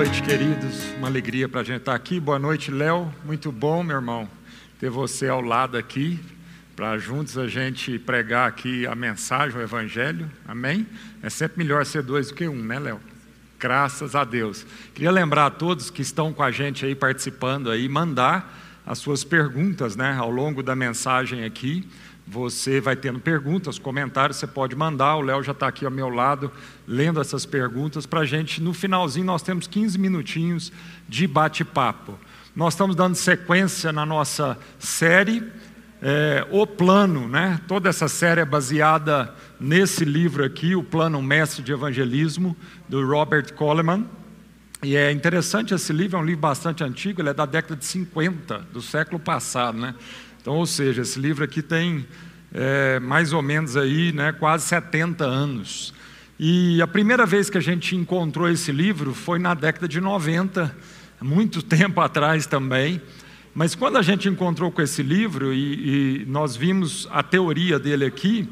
noite, queridos. Uma alegria para a gente estar aqui. Boa noite, Léo. Muito bom, meu irmão, ter você ao lado aqui, para juntos a gente pregar aqui a mensagem, o Evangelho. Amém? É sempre melhor ser dois do que um, né, Léo? Graças a Deus. Queria lembrar a todos que estão com a gente aí participando aí, mandar as suas perguntas, né, ao longo da mensagem aqui. Você vai tendo perguntas, comentários, você pode mandar. O Léo já está aqui ao meu lado, lendo essas perguntas para a gente. No finalzinho, nós temos 15 minutinhos de bate-papo. Nós estamos dando sequência na nossa série, é, O Plano, né? Toda essa série é baseada nesse livro aqui, O Plano Mestre de Evangelismo, do Robert Coleman. E é interessante esse livro, é um livro bastante antigo, ele é da década de 50, do século passado, né? Então, ou seja, esse livro aqui tem é, mais ou menos aí, né, quase 70 anos. E a primeira vez que a gente encontrou esse livro foi na década de 90, muito tempo atrás também. Mas quando a gente encontrou com esse livro e, e nós vimos a teoria dele aqui,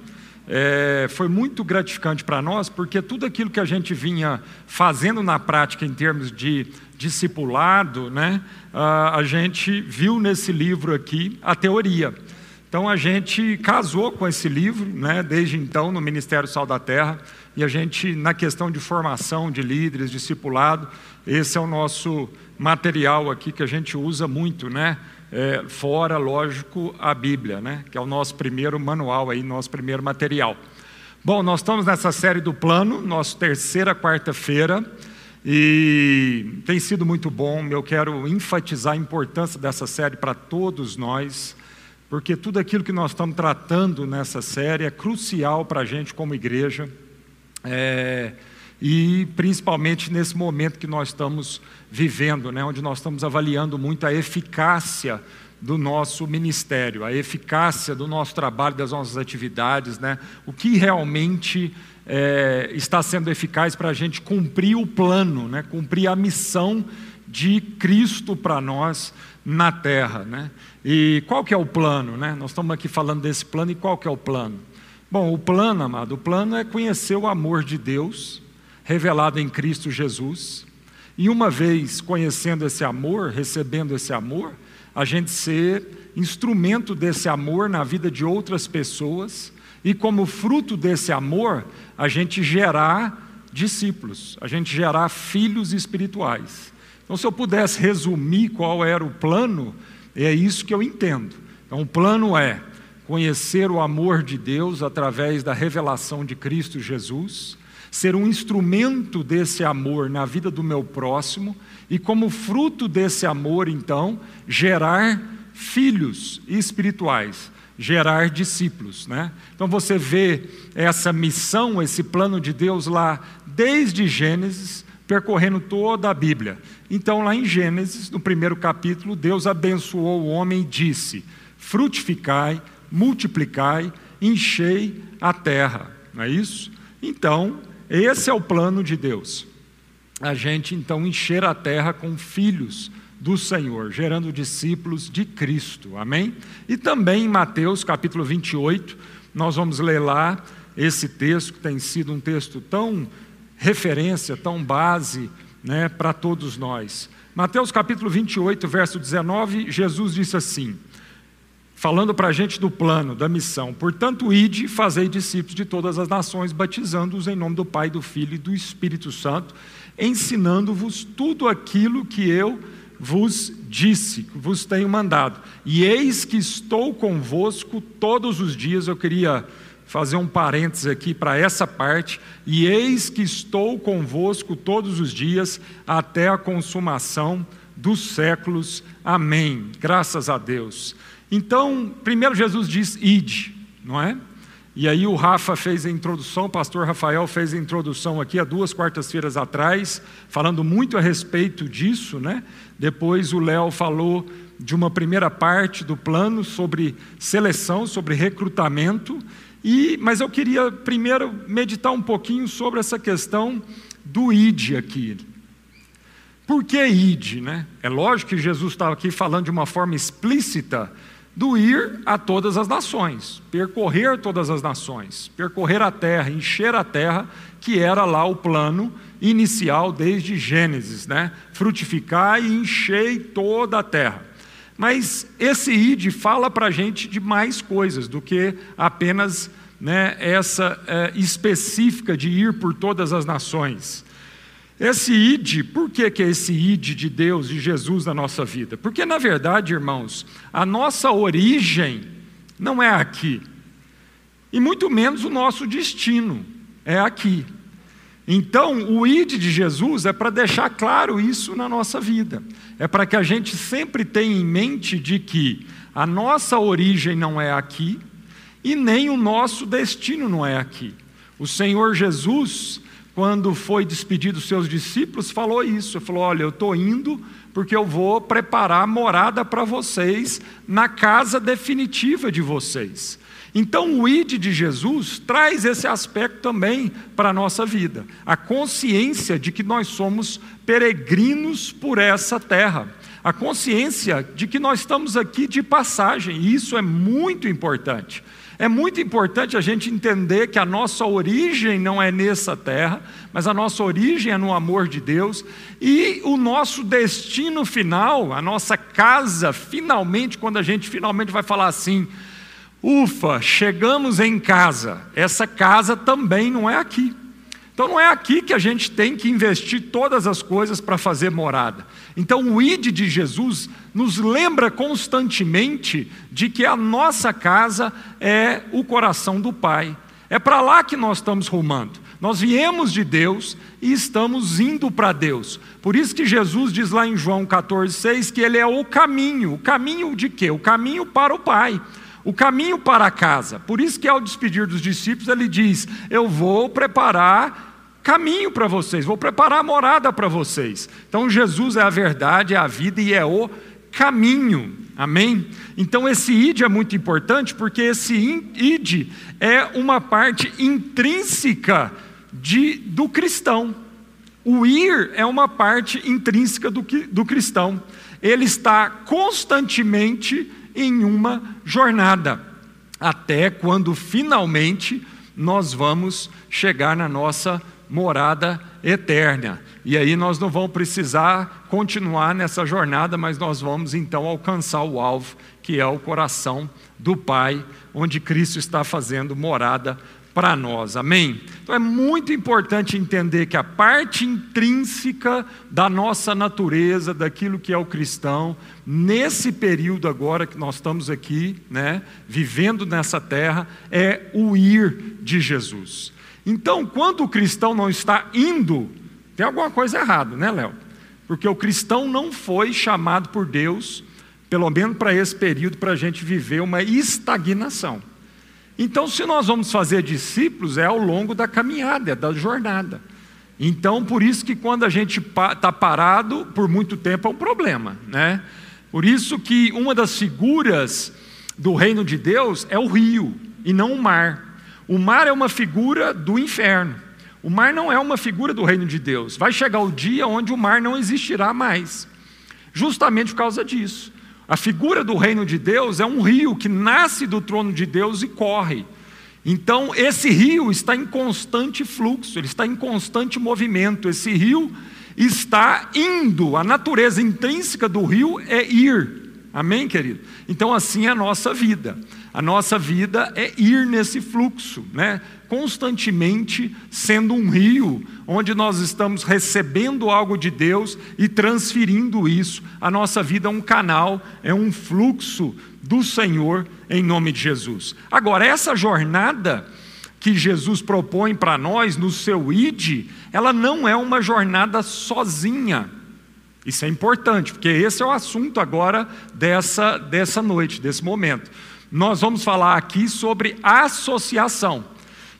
é, foi muito gratificante para nós, porque tudo aquilo que a gente vinha fazendo na prática em termos de discipulado, né, a gente viu nesse livro aqui a teoria. Então a gente casou com esse livro, né, desde então, no Ministério Sal da Terra, e a gente, na questão de formação de líderes, discipulado, esse é o nosso material aqui que a gente usa muito, né? é, fora, lógico, a Bíblia, né? que é o nosso primeiro manual, aí, nosso primeiro material. Bom, nós estamos nessa série do plano, nossa terceira quarta-feira, e tem sido muito bom. Eu quero enfatizar a importância dessa série para todos nós, porque tudo aquilo que nós estamos tratando nessa série é crucial para a gente como igreja. É, e principalmente nesse momento que nós estamos vivendo, né, onde nós estamos avaliando muito a eficácia do nosso ministério, a eficácia do nosso trabalho, das nossas atividades, né, o que realmente é, está sendo eficaz para a gente cumprir o plano, né, cumprir a missão de Cristo para nós na terra. Né? E qual que é o plano? Né? Nós estamos aqui falando desse plano e qual que é o plano? Bom, o plano, amado, o plano é conhecer o amor de Deus revelado em Cristo Jesus. E uma vez conhecendo esse amor, recebendo esse amor, a gente ser instrumento desse amor na vida de outras pessoas e, como fruto desse amor, a gente gerar discípulos, a gente gerar filhos espirituais. Então, se eu pudesse resumir qual era o plano, é isso que eu entendo. Então, o plano é conhecer o amor de Deus através da revelação de Cristo Jesus ser um instrumento desse amor na vida do meu próximo e, como fruto desse amor, então, gerar filhos espirituais, gerar discípulos. Né? Então você vê essa missão, esse plano de Deus lá, desde Gênesis, percorrendo toda a Bíblia. Então, lá em Gênesis, no primeiro capítulo, Deus abençoou o homem e disse: frutificai, multiplicai, enchei a terra. Não é isso? Então, esse é o plano de Deus. A gente então encher a terra com filhos do Senhor, gerando discípulos de Cristo. Amém? E também em Mateus capítulo 28, nós vamos ler lá esse texto que tem sido um texto tão referência, tão base, né, para todos nós. Mateus capítulo 28, verso 19, Jesus disse assim: falando para a gente do plano, da missão. Portanto, ide fazei discípulos de todas as nações, batizando-os em nome do Pai, do Filho e do Espírito Santo, ensinando-vos tudo aquilo que eu vos disse, vos tenho mandado. E eis que estou convosco todos os dias. Eu queria fazer um parênteses aqui para essa parte. E eis que estou convosco todos os dias até a consumação dos séculos. Amém. Graças a Deus. Então, primeiro Jesus diz ide, não é? E aí o Rafa fez a introdução, o pastor Rafael fez a introdução aqui há duas quartas-feiras atrás, falando muito a respeito disso, né? Depois o Léo falou de uma primeira parte do plano sobre seleção, sobre recrutamento, e mas eu queria primeiro meditar um pouquinho sobre essa questão do id aqui. Por que id, né? É lógico que Jesus estava aqui falando de uma forma explícita do ir a todas as nações, percorrer todas as nações, percorrer a terra, encher a terra, que era lá o plano inicial desde Gênesis, né? Frutificar e encher toda a terra. Mas esse id fala para a gente de mais coisas do que apenas né, essa é, específica de ir por todas as nações. Esse id, por que, que é esse id de Deus, de Jesus na nossa vida? Porque, na verdade, irmãos, a nossa origem não é aqui, e muito menos o nosso destino é aqui. Então, o id de Jesus é para deixar claro isso na nossa vida, é para que a gente sempre tenha em mente de que a nossa origem não é aqui e nem o nosso destino não é aqui. O Senhor Jesus, quando foi despedir dos seus discípulos, falou isso. Ele falou: Olha, eu estou indo porque eu vou preparar morada para vocês na casa definitiva de vocês. Então, o ID de Jesus traz esse aspecto também para a nossa vida, a consciência de que nós somos peregrinos por essa terra, a consciência de que nós estamos aqui de passagem, e isso é muito importante. É muito importante a gente entender que a nossa origem não é nessa terra, mas a nossa origem é no amor de Deus e o nosso destino final, a nossa casa, finalmente, quando a gente finalmente vai falar assim: ufa, chegamos em casa, essa casa também não é aqui. Então não é aqui que a gente tem que investir todas as coisas para fazer morada. Então o ID de Jesus nos lembra constantemente de que a nossa casa é o coração do Pai. É para lá que nós estamos rumando. Nós viemos de Deus e estamos indo para Deus. Por isso que Jesus diz lá em João 14,6 que Ele é o caminho. O caminho de quê? O caminho para o Pai. O caminho para casa. Por isso que ao despedir dos discípulos, ele diz: Eu vou preparar caminho para vocês, vou preparar morada para vocês. Então Jesus é a verdade, é a vida e é o caminho. Amém? Então esse id é muito importante porque esse id é uma parte intrínseca de, do cristão. O ir é uma parte intrínseca do, do cristão. Ele está constantemente em uma jornada, até quando finalmente nós vamos chegar na nossa morada eterna. E aí nós não vamos precisar continuar nessa jornada, mas nós vamos então alcançar o alvo, que é o coração do Pai, onde Cristo está fazendo morada para nós. Amém? Então é muito importante entender que a parte intrínseca da nossa natureza, daquilo que é o cristão, nesse período agora que nós estamos aqui, né, vivendo nessa terra, é o ir de Jesus. Então, quando o cristão não está indo, tem alguma coisa errada, né, Léo? Porque o cristão não foi chamado por Deus, pelo menos para esse período, para a gente viver uma estagnação. Então, se nós vamos fazer discípulos, é ao longo da caminhada, é da jornada. Então, por isso que quando a gente está parado por muito tempo é um problema, né? Por isso que uma das figuras do reino de Deus é o rio e não o mar. O mar é uma figura do inferno. O mar não é uma figura do reino de Deus. Vai chegar o dia onde o mar não existirá mais. Justamente por causa disso. A figura do reino de Deus é um rio que nasce do trono de Deus e corre. Então, esse rio está em constante fluxo, ele está em constante movimento. Esse rio está indo, a natureza intrínseca do rio é ir. Amém, querido? Então, assim é a nossa vida. A nossa vida é ir nesse fluxo, né? constantemente sendo um rio, onde nós estamos recebendo algo de Deus e transferindo isso. A nossa vida é um canal, é um fluxo do Senhor em nome de Jesus. Agora, essa jornada que Jesus propõe para nós no seu ID, ela não é uma jornada sozinha. Isso é importante, porque esse é o assunto agora dessa, dessa noite, desse momento nós vamos falar aqui sobre associação,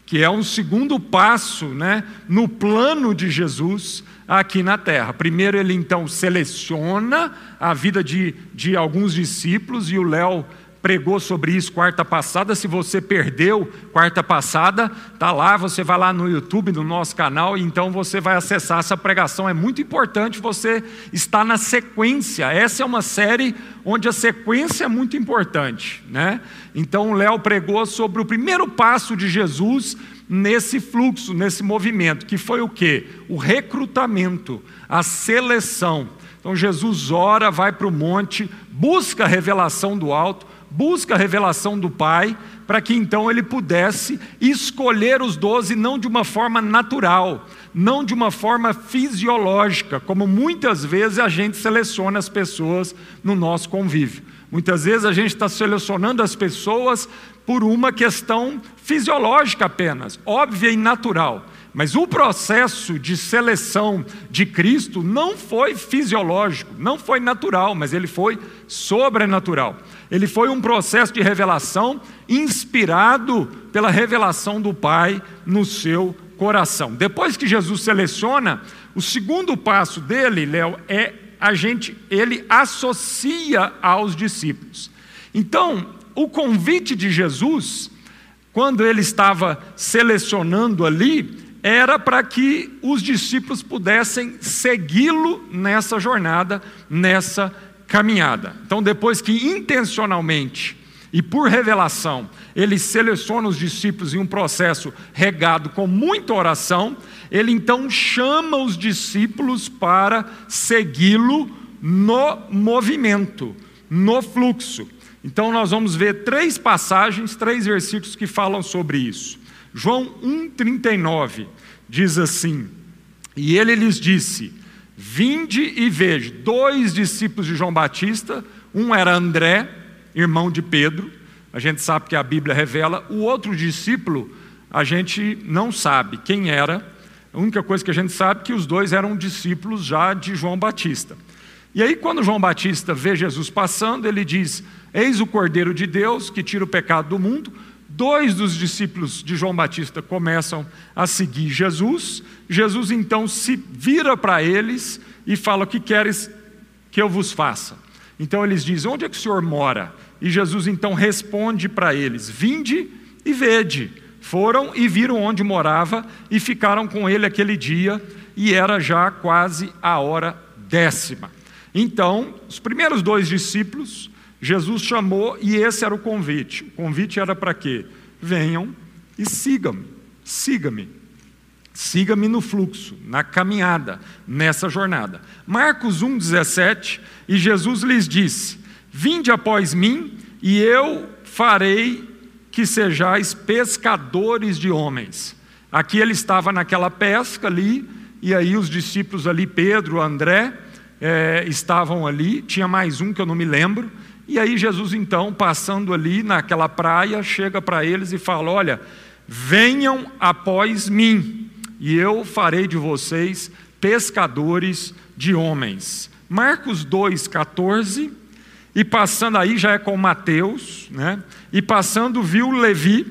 que é um segundo passo né, no plano de Jesus aqui na terra. Primeiro, ele então seleciona a vida de, de alguns discípulos, e o Léo pregou sobre isso quarta passada. Se você perdeu quarta passada, tá lá, você vai lá no YouTube, no nosso canal, e então você vai acessar essa pregação. É muito importante você estar na sequência. Essa é uma série onde a sequência é muito importante, né? Então o Léo pregou sobre o primeiro passo de Jesus nesse fluxo, nesse movimento, que foi o quê? O recrutamento, a seleção. Então Jesus ora, vai para o monte, busca a revelação do alto, busca a revelação do Pai, para que então ele pudesse escolher os doze não de uma forma natural, não de uma forma fisiológica, como muitas vezes a gente seleciona as pessoas no nosso convívio. Muitas vezes a gente está selecionando as pessoas por uma questão fisiológica apenas, óbvia e natural. Mas o processo de seleção de Cristo não foi fisiológico, não foi natural, mas ele foi sobrenatural. Ele foi um processo de revelação inspirado pela revelação do Pai no seu coração. Depois que Jesus seleciona, o segundo passo dele, Léo, é a gente, ele associa aos discípulos. Então, o convite de Jesus, quando ele estava selecionando ali, era para que os discípulos pudessem segui-lo nessa jornada, nessa caminhada. Então, depois que intencionalmente e por revelação ele seleciona os discípulos em um processo regado com muita oração, ele então chama os discípulos para segui-lo no movimento, no fluxo. Então, nós vamos ver três passagens, três versículos que falam sobre isso. João 1,39 diz assim: E ele lhes disse: Vinde e veja. Dois discípulos de João Batista, um era André, irmão de Pedro, a gente sabe que a Bíblia revela, o outro discípulo, a gente não sabe quem era, a única coisa que a gente sabe é que os dois eram discípulos já de João Batista. E aí, quando João Batista vê Jesus passando, ele diz: Eis o Cordeiro de Deus que tira o pecado do mundo. Dois dos discípulos de João Batista começam a seguir Jesus. Jesus então se vira para eles e fala: O que queres que eu vos faça? Então eles dizem: Onde é que o senhor mora? E Jesus então responde para eles: Vinde e vede. Foram e viram onde morava e ficaram com ele aquele dia, e era já quase a hora décima. Então, os primeiros dois discípulos Jesus chamou e esse era o convite. O convite era para quê? Venham e sigam-me. Siga-me. Siga-me no fluxo, na caminhada, nessa jornada. Marcos 1,17, e Jesus lhes disse: Vinde após mim, e eu farei que sejais pescadores de homens. Aqui ele estava naquela pesca ali, e aí os discípulos ali, Pedro, André, é, estavam ali, tinha mais um que eu não me lembro, e aí Jesus, então, passando ali naquela praia, chega para eles e fala: Olha, venham após mim, e eu farei de vocês pescadores de homens. Marcos 2,14, e passando aí já é com Mateus, né? E passando viu Levi,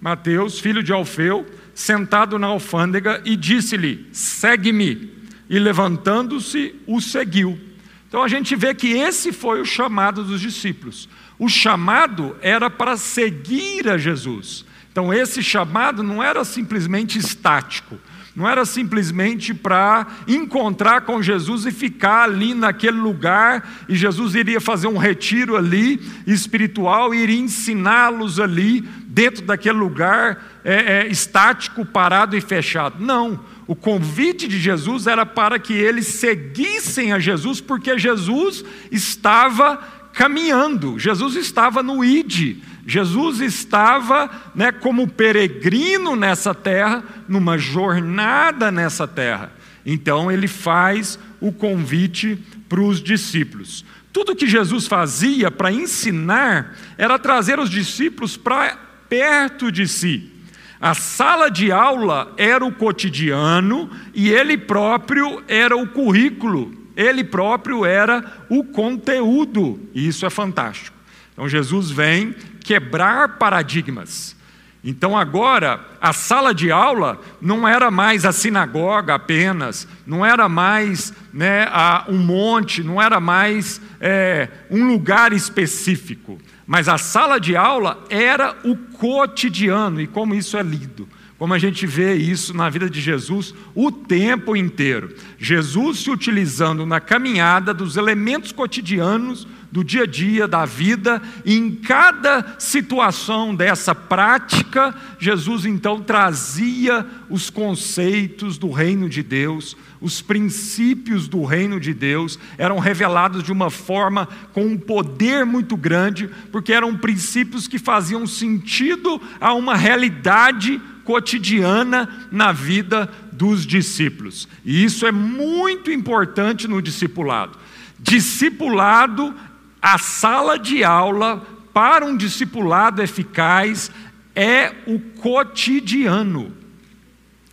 Mateus, filho de Alfeu, sentado na alfândega, e disse-lhe: Segue-me. E levantando-se, o seguiu. Então a gente vê que esse foi o chamado dos discípulos. O chamado era para seguir a Jesus. Então esse chamado não era simplesmente estático, não era simplesmente para encontrar com Jesus e ficar ali naquele lugar, e Jesus iria fazer um retiro ali espiritual e iria ensiná-los ali, dentro daquele lugar é, é, estático, parado e fechado. Não. O convite de Jesus era para que eles seguissem a Jesus, porque Jesus estava caminhando, Jesus estava no ID, Jesus estava né, como peregrino nessa terra, numa jornada nessa terra. Então ele faz o convite para os discípulos. Tudo que Jesus fazia para ensinar era trazer os discípulos para perto de si. A sala de aula era o cotidiano e ele próprio era o currículo, ele próprio era o conteúdo, e isso é fantástico. Então Jesus vem quebrar paradigmas. Então agora a sala de aula não era mais a sinagoga apenas, não era mais né, a, um monte, não era mais é, um lugar específico. Mas a sala de aula era o cotidiano, e como isso é lido. Como a gente vê isso na vida de Jesus o tempo inteiro. Jesus se utilizando na caminhada dos elementos cotidianos do dia a dia, da vida, e em cada situação dessa prática, Jesus então trazia os conceitos do reino de Deus, os princípios do reino de Deus eram revelados de uma forma com um poder muito grande, porque eram princípios que faziam sentido a uma realidade cotidiana na vida dos discípulos. E isso é muito importante no discipulado. Discipulado a sala de aula para um discipulado eficaz é o cotidiano.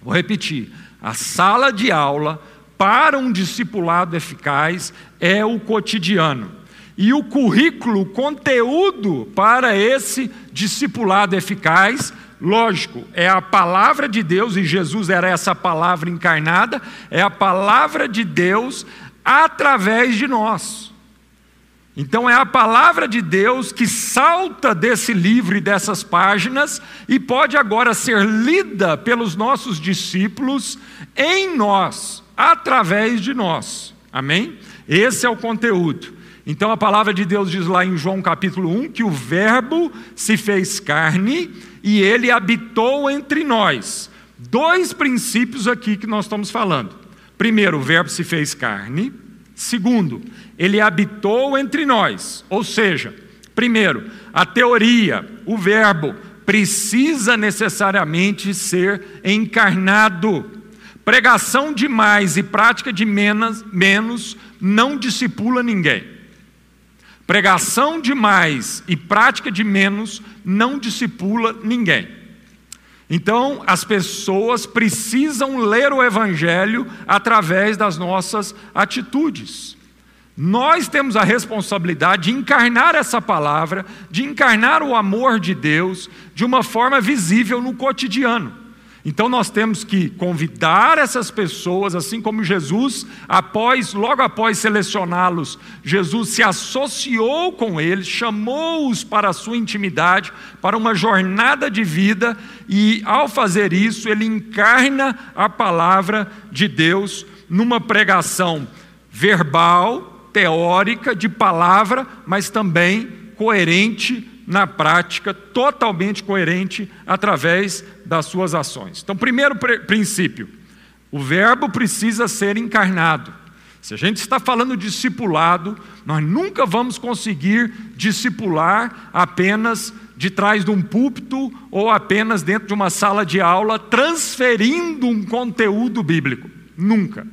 Vou repetir: a sala de aula para um discipulado eficaz é o cotidiano. E o currículo, o conteúdo para esse discipulado eficaz, lógico, é a palavra de Deus, e Jesus era essa palavra encarnada, é a palavra de Deus através de nós. Então é a palavra de Deus que salta desse livro e dessas páginas e pode agora ser lida pelos nossos discípulos em nós, através de nós. Amém? Esse é o conteúdo. Então a palavra de Deus diz lá em João capítulo 1 que o Verbo se fez carne e ele habitou entre nós. Dois princípios aqui que nós estamos falando. Primeiro, o Verbo se fez carne. Segundo, ele habitou entre nós. Ou seja, primeiro, a teoria, o verbo, precisa necessariamente ser encarnado. Pregação de mais e prática de menos, menos não discipula ninguém. Pregação de mais e prática de menos não discipula ninguém. Então, as pessoas precisam ler o Evangelho através das nossas atitudes. Nós temos a responsabilidade de encarnar essa palavra, de encarnar o amor de Deus de uma forma visível no cotidiano. Então nós temos que convidar essas pessoas, assim como Jesus, após, logo após selecioná-los, Jesus se associou com eles, chamou-os para a sua intimidade, para uma jornada de vida, e ao fazer isso, ele encarna a palavra de Deus numa pregação verbal, teórica, de palavra, mas também coerente na prática, totalmente coerente através das suas ações. Então, primeiro princípio, o Verbo precisa ser encarnado. Se a gente está falando discipulado, nós nunca vamos conseguir discipular apenas de trás de um púlpito ou apenas dentro de uma sala de aula, transferindo um conteúdo bíblico. Nunca.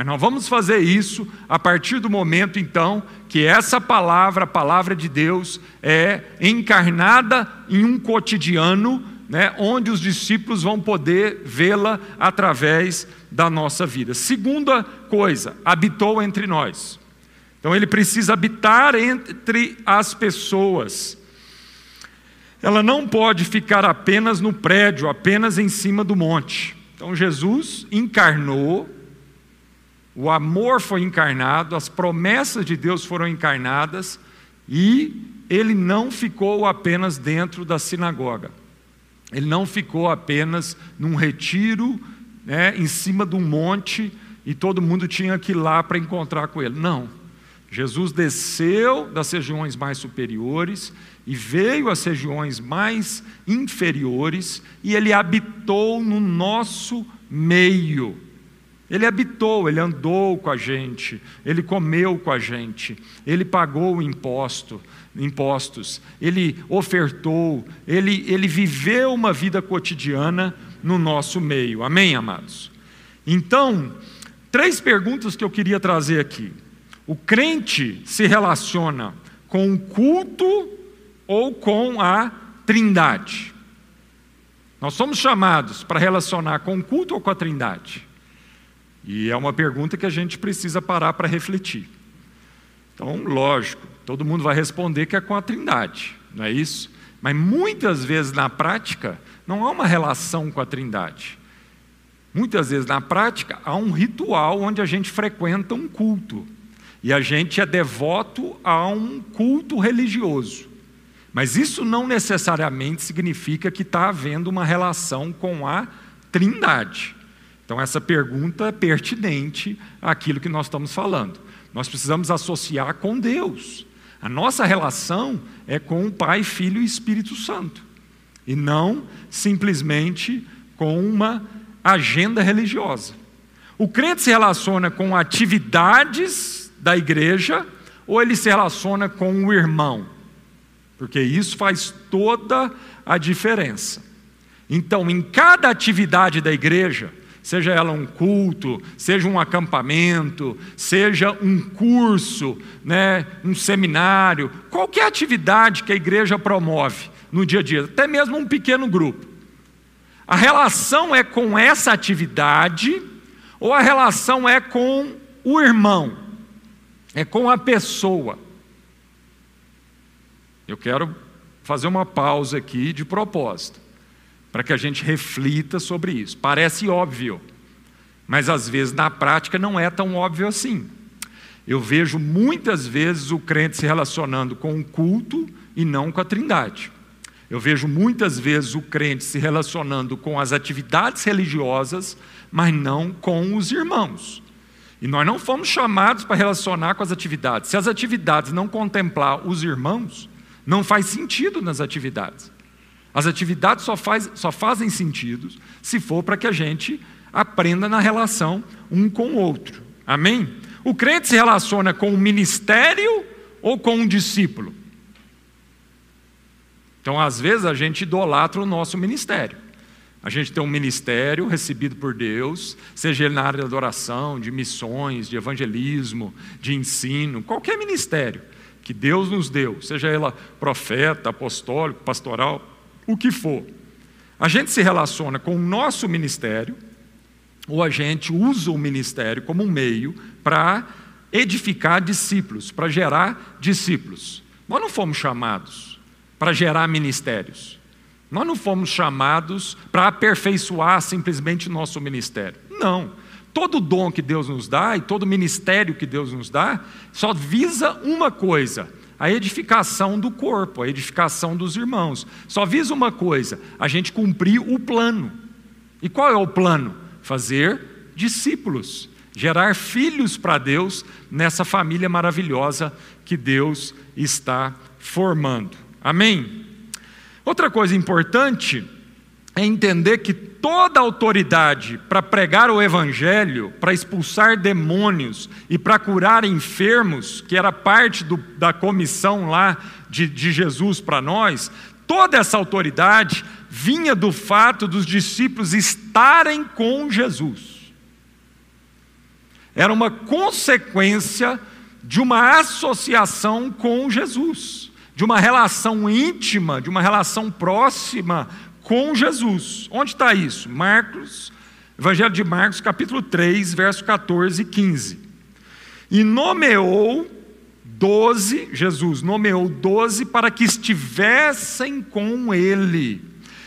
Mas nós vamos fazer isso a partir do momento, então, que essa palavra, a palavra de Deus, é encarnada em um cotidiano, né, onde os discípulos vão poder vê-la através da nossa vida. Segunda coisa, habitou entre nós. Então ele precisa habitar entre as pessoas. Ela não pode ficar apenas no prédio, apenas em cima do monte. Então Jesus encarnou o amor foi encarnado, as promessas de Deus foram encarnadas e ele não ficou apenas dentro da sinagoga. Ele não ficou apenas num retiro, né, em cima de um monte e todo mundo tinha que ir lá para encontrar com ele. Não. Jesus desceu das regiões mais superiores e veio às regiões mais inferiores e ele habitou no nosso meio. Ele habitou, ele andou com a gente, ele comeu com a gente, ele pagou imposto, impostos, ele ofertou, ele, ele viveu uma vida cotidiana no nosso meio. Amém, amados? Então, três perguntas que eu queria trazer aqui. O crente se relaciona com o culto ou com a trindade? Nós somos chamados para relacionar com o culto ou com a trindade? E é uma pergunta que a gente precisa parar para refletir. Então, lógico, todo mundo vai responder que é com a Trindade, não é isso? Mas muitas vezes na prática não há uma relação com a Trindade. Muitas vezes na prática há um ritual onde a gente frequenta um culto e a gente é devoto a um culto religioso. Mas isso não necessariamente significa que está havendo uma relação com a Trindade. Então, essa pergunta é pertinente àquilo que nós estamos falando. Nós precisamos associar com Deus. A nossa relação é com o Pai, Filho e Espírito Santo, e não simplesmente com uma agenda religiosa. O crente se relaciona com atividades da igreja ou ele se relaciona com o irmão? Porque isso faz toda a diferença. Então, em cada atividade da igreja, seja ela um culto, seja um acampamento, seja um curso, né, um seminário, qualquer atividade que a igreja promove no dia a dia, até mesmo um pequeno grupo. A relação é com essa atividade ou a relação é com o irmão, é com a pessoa. Eu quero fazer uma pausa aqui de propósito para que a gente reflita sobre isso. Parece óbvio, mas às vezes na prática não é tão óbvio assim. Eu vejo muitas vezes o crente se relacionando com o culto e não com a trindade. Eu vejo muitas vezes o crente se relacionando com as atividades religiosas, mas não com os irmãos. E nós não fomos chamados para relacionar com as atividades. Se as atividades não contemplar os irmãos, não faz sentido nas atividades. As atividades só, faz, só fazem sentido se for para que a gente aprenda na relação um com o outro. Amém? O crente se relaciona com o ministério ou com um discípulo? Então, às vezes, a gente idolatra o nosso ministério. A gente tem um ministério recebido por Deus, seja ele na área de adoração, de missões, de evangelismo, de ensino, qualquer ministério que Deus nos deu, seja ela profeta, apostólico, pastoral, o que for. A gente se relaciona com o nosso ministério, ou a gente usa o ministério como um meio para edificar discípulos, para gerar discípulos. Nós não fomos chamados para gerar ministérios. Nós não fomos chamados para aperfeiçoar simplesmente nosso ministério. Não. Todo dom que Deus nos dá e todo ministério que Deus nos dá só visa uma coisa: a edificação do corpo, a edificação dos irmãos. Só visa uma coisa: a gente cumprir o plano. E qual é o plano? Fazer discípulos, gerar filhos para Deus nessa família maravilhosa que Deus está formando. Amém? Outra coisa importante é entender que toda autoridade para pregar o Evangelho, para expulsar demônios e para curar enfermos, que era parte do, da comissão lá de, de Jesus para nós, toda essa autoridade vinha do fato dos discípulos estarem com Jesus. Era uma consequência de uma associação com Jesus, de uma relação íntima, de uma relação próxima com Jesus. Onde está isso? Marcos, Evangelho de Marcos, capítulo 3, verso 14 e 15. E nomeou doze, Jesus nomeou doze para que estivessem com ele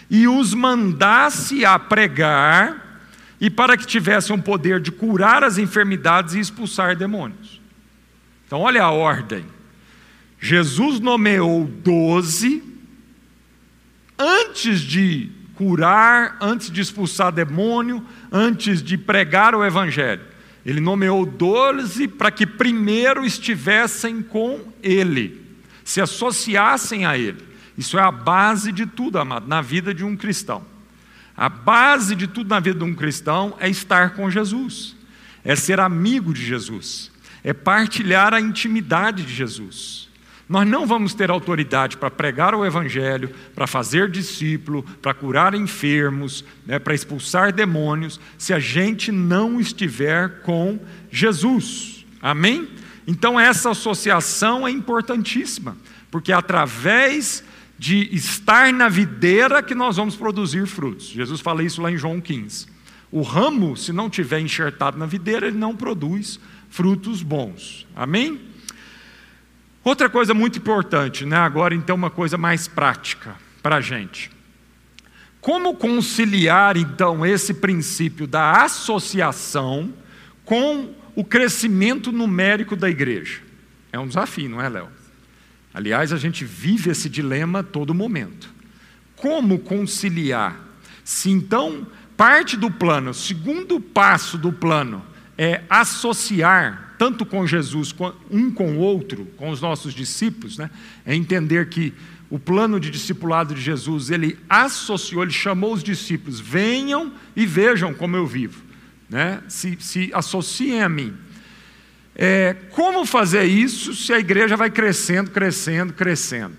e os mandasse a pregar e para que tivessem o poder de curar as enfermidades e expulsar demônios. Então, olha a ordem. Jesus nomeou doze antes de curar, antes de expulsar demônio, antes de pregar o evangelho. Ele nomeou doze para que primeiro estivessem com ele, se associassem a ele. Isso é a base de tudo, amado, na vida de um cristão. A base de tudo na vida de um cristão é estar com Jesus, é ser amigo de Jesus, é partilhar a intimidade de Jesus. Nós não vamos ter autoridade para pregar o Evangelho, para fazer discípulo, para curar enfermos, né, para expulsar demônios, se a gente não estiver com Jesus. Amém? Então, essa associação é importantíssima, porque é através de estar na videira que nós vamos produzir frutos. Jesus fala isso lá em João 15. O ramo, se não tiver enxertado na videira, ele não produz frutos bons. Amém? Outra coisa muito importante, né? agora então uma coisa mais prática para a gente. Como conciliar então esse princípio da associação com o crescimento numérico da igreja? É um desafio, não é, Léo? Aliás, a gente vive esse dilema todo momento. Como conciliar? Se então parte do plano, o segundo passo do plano é associar tanto com Jesus, um com o outro, com os nossos discípulos, né? é entender que o plano de discipulado de Jesus, ele associou, ele chamou os discípulos, venham e vejam como eu vivo, né? se, se associem a mim. É, como fazer isso se a igreja vai crescendo, crescendo, crescendo?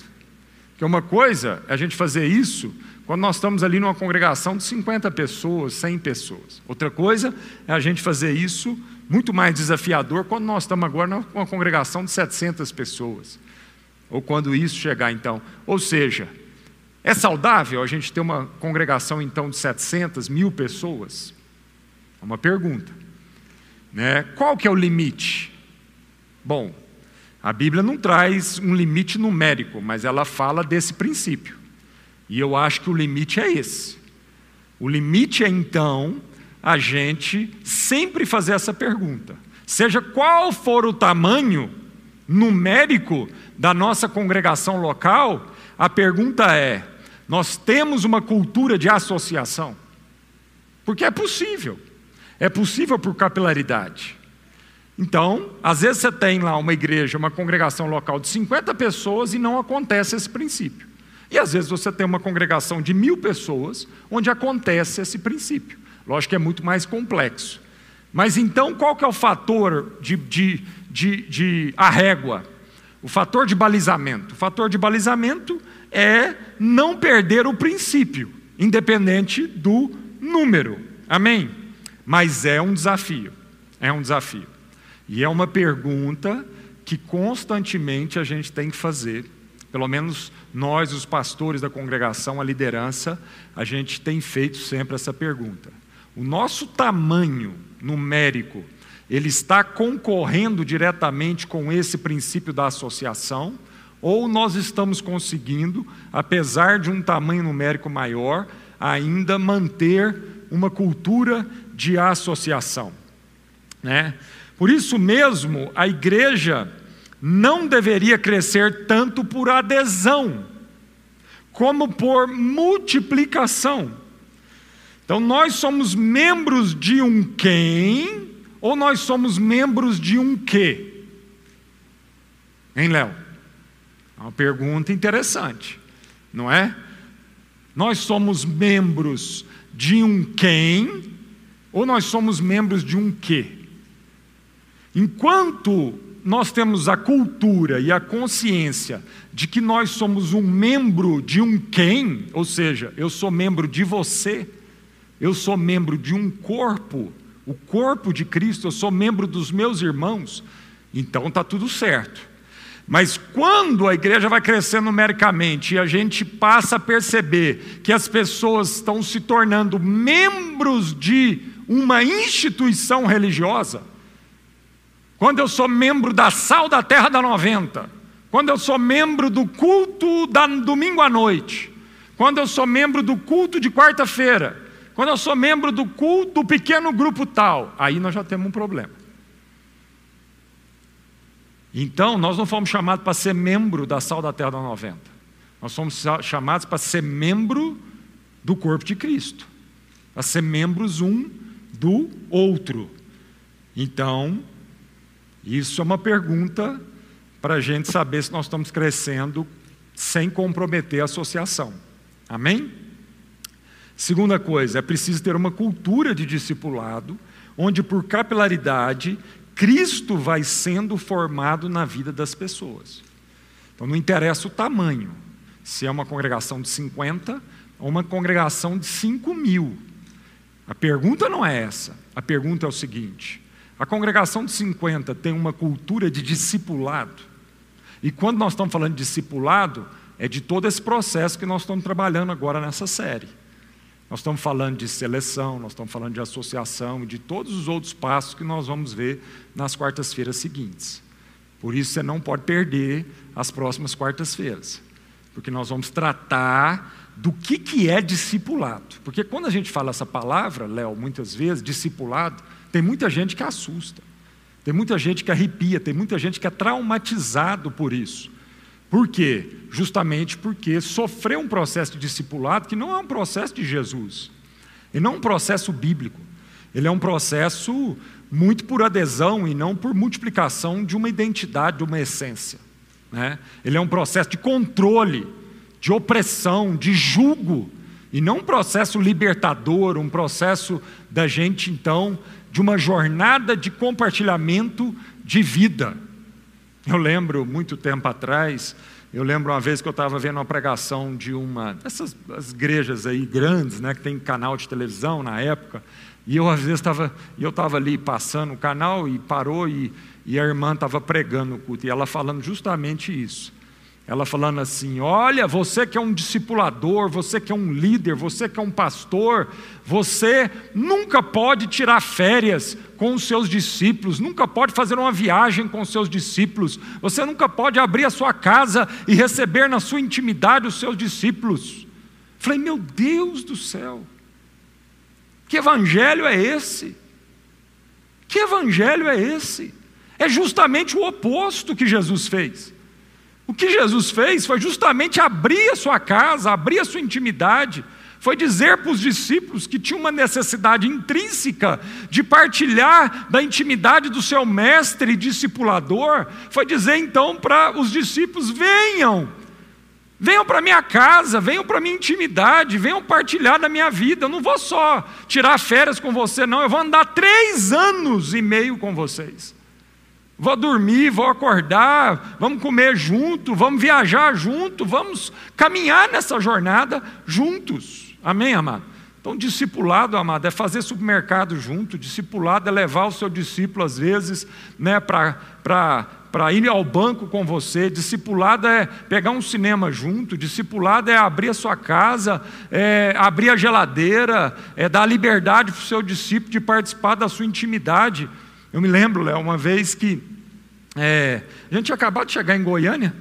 Porque uma coisa é a gente fazer isso quando nós estamos ali numa congregação de 50 pessoas, 100 pessoas. Outra coisa é a gente fazer isso muito mais desafiador quando nós estamos agora numa congregação de 700 pessoas. Ou quando isso chegar, então. Ou seja, é saudável a gente ter uma congregação, então, de 700, mil pessoas? É uma pergunta. Né? Qual que é o limite? Bom, a Bíblia não traz um limite numérico, mas ela fala desse princípio. E eu acho que o limite é esse. O limite é então a gente sempre fazer essa pergunta. Seja qual for o tamanho numérico da nossa congregação local, a pergunta é: nós temos uma cultura de associação? Porque é possível. É possível por capilaridade. Então, às vezes você tem lá uma igreja, uma congregação local de 50 pessoas e não acontece esse princípio. E às vezes você tem uma congregação de mil pessoas onde acontece esse princípio. Lógico que é muito mais complexo. Mas então, qual que é o fator de, de, de, de a régua? O fator de balizamento. O fator de balizamento é não perder o princípio, independente do número. Amém? Mas é um desafio. É um desafio. E é uma pergunta que constantemente a gente tem que fazer. Pelo menos nós, os pastores da congregação, a liderança, a gente tem feito sempre essa pergunta. O nosso tamanho numérico, ele está concorrendo diretamente com esse princípio da associação, ou nós estamos conseguindo, apesar de um tamanho numérico maior, ainda manter uma cultura de associação. Né? Por isso mesmo, a igreja não deveria crescer tanto por adesão, como por multiplicação. Então, nós somos membros de um quem, ou nós somos membros de um quê? Hein, Léo? É uma pergunta interessante, não é? Nós somos membros de um quem, ou nós somos membros de um quê? Enquanto nós temos a cultura e a consciência de que nós somos um membro de um quem, ou seja, eu sou membro de você, eu sou membro de um corpo, o corpo de Cristo, eu sou membro dos meus irmãos, então está tudo certo. Mas quando a igreja vai crescendo numericamente e a gente passa a perceber que as pessoas estão se tornando membros de uma instituição religiosa, quando eu sou membro da Sal da Terra da 90, quando eu sou membro do culto da domingo à noite, quando eu sou membro do culto de quarta-feira, quando eu sou membro do culto do pequeno grupo tal, aí nós já temos um problema. Então, nós não fomos chamados para ser membro da Sal da Terra da 90. Nós fomos chamados para ser membro do corpo de Cristo, para ser membros um do outro. Então, isso é uma pergunta para a gente saber se nós estamos crescendo sem comprometer a associação. Amém? Segunda coisa, é preciso ter uma cultura de discipulado, onde por capilaridade Cristo vai sendo formado na vida das pessoas. Então não interessa o tamanho, se é uma congregação de 50 ou uma congregação de 5 mil. A pergunta não é essa. A pergunta é o seguinte: a congregação de 50 tem uma cultura de discipulado. E quando nós estamos falando de discipulado, é de todo esse processo que nós estamos trabalhando agora nessa série. Nós estamos falando de seleção, nós estamos falando de associação e de todos os outros passos que nós vamos ver nas quartas-feiras seguintes. Por isso você não pode perder as próximas quartas-feiras, porque nós vamos tratar do que, que é discipulado. Porque quando a gente fala essa palavra, Léo, muitas vezes, discipulado, tem muita gente que assusta, tem muita gente que arrepia, tem muita gente que é traumatizado por isso. Por quê? Justamente porque sofreu um processo de discipulado que não é um processo de Jesus, e não é um processo bíblico, ele é um processo muito por adesão e não por multiplicação de uma identidade, de uma essência. Né? Ele é um processo de controle, de opressão, de julgo, e não um processo libertador, um processo da gente, então, de uma jornada de compartilhamento de vida. Eu lembro, muito tempo atrás, eu lembro uma vez que eu estava vendo uma pregação de uma dessas igrejas aí grandes, né, que tem canal de televisão na época, e eu às vezes estava, eu estava ali passando o canal e parou e, e a irmã estava pregando o culto e ela falando justamente isso. Ela falando assim: Olha, você que é um discipulador, você que é um líder, você que é um pastor, você nunca pode tirar férias com os seus discípulos, nunca pode fazer uma viagem com os seus discípulos, você nunca pode abrir a sua casa e receber na sua intimidade os seus discípulos. Falei, meu Deus do céu, que evangelho é esse? Que evangelho é esse? É justamente o oposto que Jesus fez. O que Jesus fez foi justamente abrir a sua casa, abrir a sua intimidade, foi dizer para os discípulos que tinha uma necessidade intrínseca de partilhar da intimidade do seu mestre discipulador, foi dizer então para os discípulos: venham, Venham para minha casa, venham para minha intimidade, venham partilhar da minha vida. Eu não vou só tirar férias com você, não. Eu vou andar três anos e meio com vocês. Vou dormir, vou acordar, vamos comer junto, vamos viajar junto, vamos caminhar nessa jornada juntos. Amém, amado? Então, discipulado, amado, é fazer supermercado junto, discipulado é levar o seu discípulo, às vezes, né, para para ir ao banco com você, discipulado é pegar um cinema junto, discipulado é abrir a sua casa, é abrir a geladeira, é dar liberdade para o seu discípulo de participar da sua intimidade. Eu me lembro, Léo, uma vez que é, a gente tinha acabado de chegar em Goiânia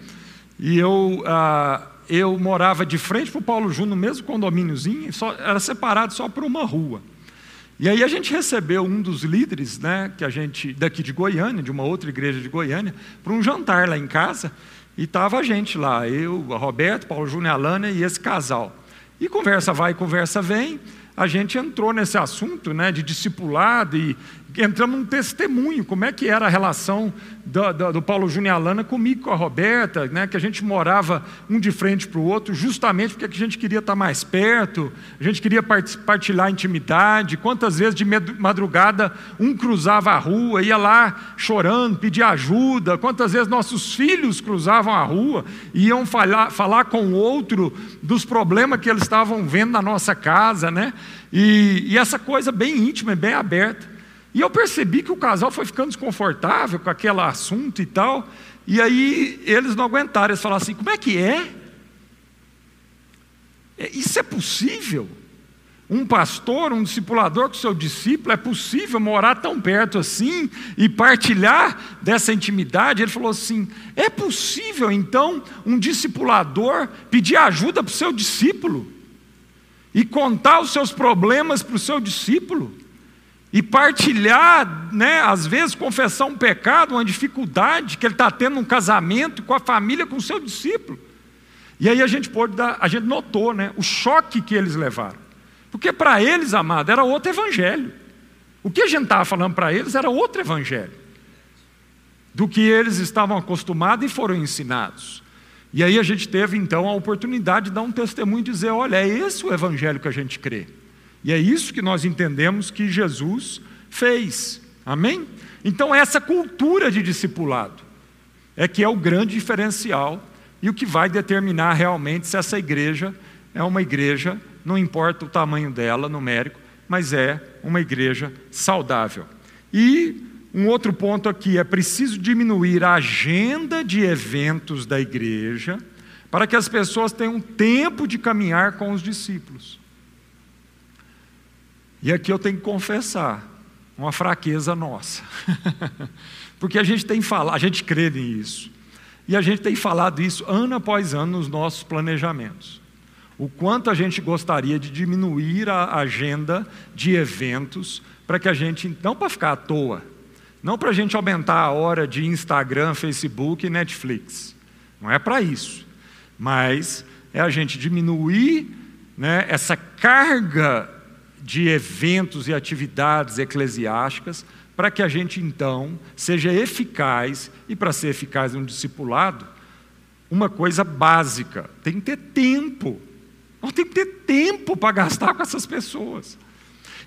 e eu, ah, eu morava de frente para o Paulo Júnior, no mesmo condomíniozinho, só, era separado só por uma rua. E aí a gente recebeu um dos líderes, né, que a gente daqui de Goiânia, de uma outra igreja de Goiânia, para um jantar lá em casa, e estava a gente lá, eu, Roberto, Paulo Júnior, Alana e esse casal. E conversa vai, conversa vem, a gente entrou nesse assunto, né, de discipulado e entramos num testemunho, como é que era a relação do, do, do Paulo Júnior Alana comigo, com a Roberta, né, que a gente morava um de frente para o outro, justamente porque a gente queria estar mais perto, a gente queria partilhar intimidade. Quantas vezes de madrugada um cruzava a rua, ia lá chorando, pedir ajuda. Quantas vezes nossos filhos cruzavam a rua e iam falar, falar com o outro dos problemas que eles estavam vendo na nossa casa, né? E, e essa coisa bem íntima, bem aberta. E eu percebi que o casal foi ficando desconfortável com aquele assunto e tal. E aí eles não aguentaram, eles falaram assim: como é que é? é isso é possível? Um pastor, um discipulador com seu discípulo, é possível morar tão perto assim e partilhar dessa intimidade? Ele falou assim: é possível então um discipulador pedir ajuda para o seu discípulo e contar os seus problemas para o seu discípulo? E partilhar, né, às vezes confessar um pecado, uma dificuldade que ele está tendo no casamento, com a família, com o seu discípulo. E aí a gente pode dar, a gente notou, né, o choque que eles levaram. Porque para eles, amado, era outro evangelho. O que a gente estava falando para eles era outro evangelho. Do que eles estavam acostumados e foram ensinados. E aí a gente teve então a oportunidade de dar um testemunho e dizer: olha, é esse o evangelho que a gente crê. E é isso que nós entendemos que Jesus fez. Amém? Então, essa cultura de discipulado é que é o grande diferencial e o que vai determinar realmente se essa igreja é uma igreja, não importa o tamanho dela, numérico, mas é uma igreja saudável. E um outro ponto aqui é preciso diminuir a agenda de eventos da igreja para que as pessoas tenham tempo de caminhar com os discípulos. E aqui eu tenho que confessar, uma fraqueza nossa. Porque a gente tem falado, a gente crê nisso. E a gente tem falado isso ano após ano nos nossos planejamentos. O quanto a gente gostaria de diminuir a agenda de eventos para que a gente, não para ficar à toa, não para a gente aumentar a hora de Instagram, Facebook e Netflix, não é para isso, mas é a gente diminuir né, essa carga de eventos e atividades eclesiásticas para que a gente então seja eficaz e para ser eficaz no discipulado, uma coisa básica, tem que ter tempo. Nós temos que ter tempo para gastar com essas pessoas.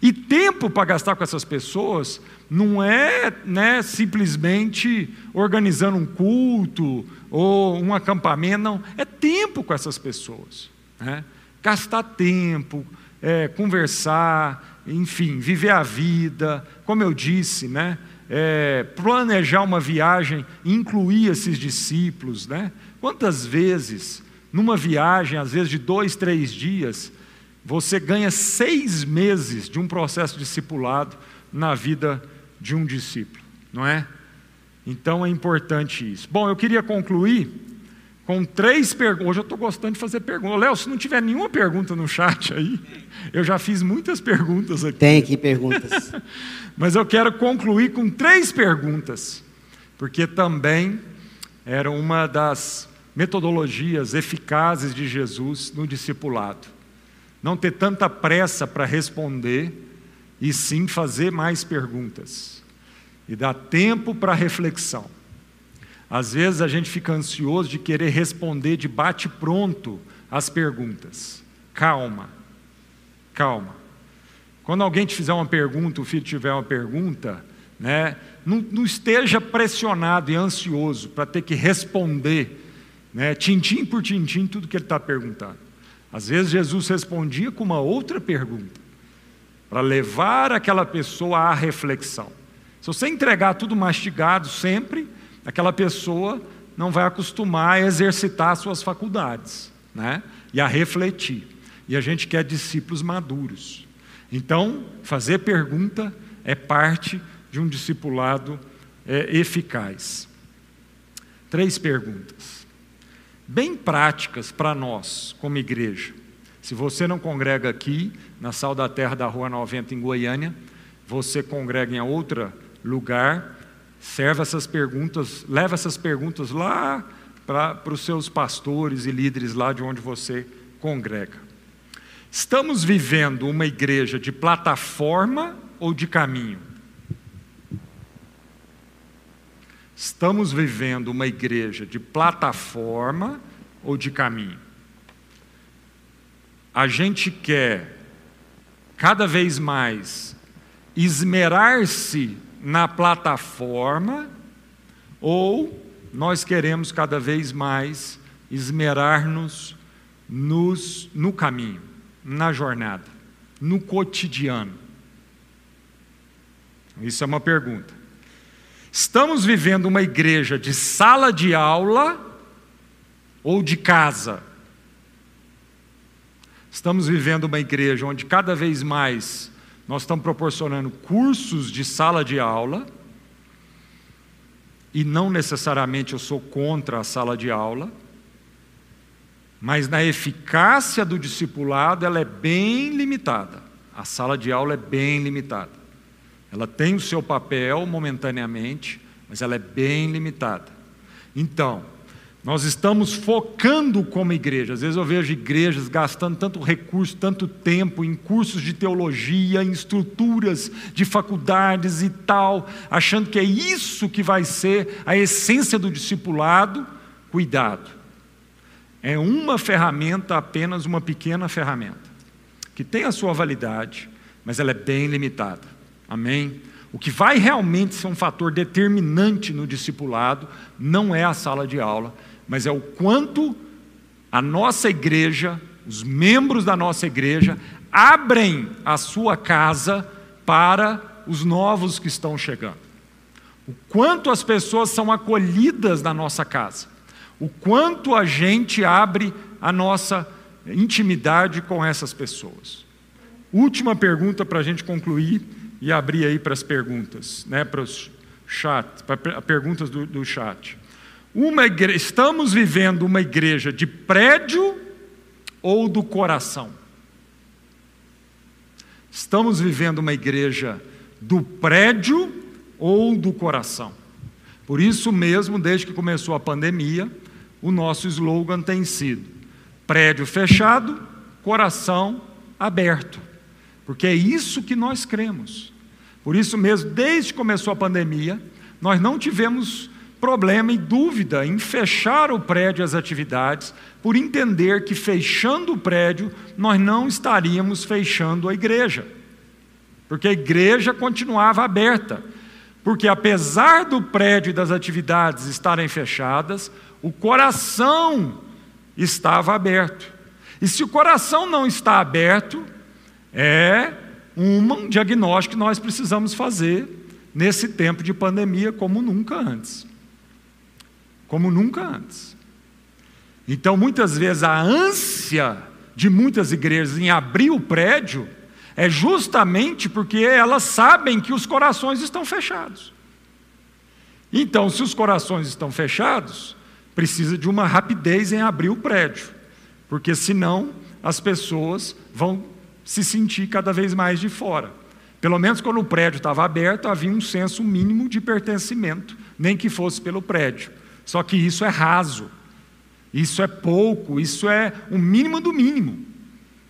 E tempo para gastar com essas pessoas não é né, simplesmente organizando um culto ou um acampamento, não. É tempo com essas pessoas. Né? Gastar tempo, é, conversar, enfim, viver a vida, como eu disse, né? É, planejar uma viagem, incluir esses discípulos, né? Quantas vezes, numa viagem, às vezes de dois, três dias, você ganha seis meses de um processo discipulado na vida de um discípulo, não é? Então é importante isso. Bom, eu queria concluir com três perguntas. Hoje eu estou gostando de fazer perguntas. Léo, se não tiver nenhuma pergunta no chat aí, eu já fiz muitas perguntas aqui. Tem aqui perguntas. Mas eu quero concluir com três perguntas, porque também era uma das metodologias eficazes de Jesus no discipulado. Não ter tanta pressa para responder e sim fazer mais perguntas. E dar tempo para reflexão. Às vezes a gente fica ansioso de querer responder de bate-pronto as perguntas. Calma, calma. Quando alguém te fizer uma pergunta, o filho tiver uma pergunta, né, não, não esteja pressionado e ansioso para ter que responder, né, tintim por tintim, tudo que ele está perguntando. Às vezes Jesus respondia com uma outra pergunta, para levar aquela pessoa à reflexão. Se você entregar tudo mastigado sempre, aquela pessoa não vai acostumar a exercitar suas faculdades né? e a refletir. E a gente quer discípulos maduros. Então, fazer pergunta é parte de um discipulado é, eficaz. Três perguntas, bem práticas para nós, como igreja. Se você não congrega aqui, na Sal da Terra da Rua 90, em Goiânia, você congrega em outro lugar, serve essas perguntas, leva essas perguntas lá para os seus pastores e líderes lá de onde você congrega. Estamos vivendo uma igreja de plataforma ou de caminho? Estamos vivendo uma igreja de plataforma ou de caminho? A gente quer cada vez mais esmerar-se na plataforma ou nós queremos cada vez mais esmerar-nos nos, no caminho, na jornada, no cotidiano? Isso é uma pergunta. Estamos vivendo uma igreja de sala de aula ou de casa? Estamos vivendo uma igreja onde cada vez mais nós estamos proporcionando cursos de sala de aula, e não necessariamente eu sou contra a sala de aula, mas na eficácia do discipulado ela é bem limitada. A sala de aula é bem limitada. Ela tem o seu papel momentaneamente, mas ela é bem limitada. Então, nós estamos focando como igreja. Às vezes eu vejo igrejas gastando tanto recurso, tanto tempo em cursos de teologia, em estruturas de faculdades e tal, achando que é isso que vai ser a essência do discipulado. Cuidado. É uma ferramenta, apenas uma pequena ferramenta, que tem a sua validade, mas ela é bem limitada. Amém? O que vai realmente ser um fator determinante no discipulado não é a sala de aula, mas é o quanto a nossa igreja, os membros da nossa igreja, abrem a sua casa para os novos que estão chegando. O quanto as pessoas são acolhidas na nossa casa. O quanto a gente abre a nossa intimidade com essas pessoas. Última pergunta para a gente concluir e abrir aí para as perguntas, né, para os chat, para perguntas do, do chat. Estamos vivendo uma igreja de prédio ou do coração? Estamos vivendo uma igreja do prédio ou do coração? Por isso mesmo, desde que começou a pandemia, o nosso slogan tem sido: prédio fechado, coração aberto. Porque é isso que nós cremos. Por isso mesmo, desde que começou a pandemia, nós não tivemos problema e dúvida em fechar o prédio as atividades, por entender que fechando o prédio, nós não estaríamos fechando a igreja. Porque a igreja continuava aberta. Porque apesar do prédio e das atividades estarem fechadas, o coração estava aberto. E se o coração não está aberto, é um diagnóstico que nós precisamos fazer nesse tempo de pandemia como nunca antes. Como nunca antes. Então, muitas vezes, a ânsia de muitas igrejas em abrir o prédio é justamente porque elas sabem que os corações estão fechados. Então, se os corações estão fechados, precisa de uma rapidez em abrir o prédio, porque senão as pessoas vão se sentir cada vez mais de fora. Pelo menos quando o prédio estava aberto, havia um senso mínimo de pertencimento, nem que fosse pelo prédio. Só que isso é raso, isso é pouco, isso é o mínimo do mínimo.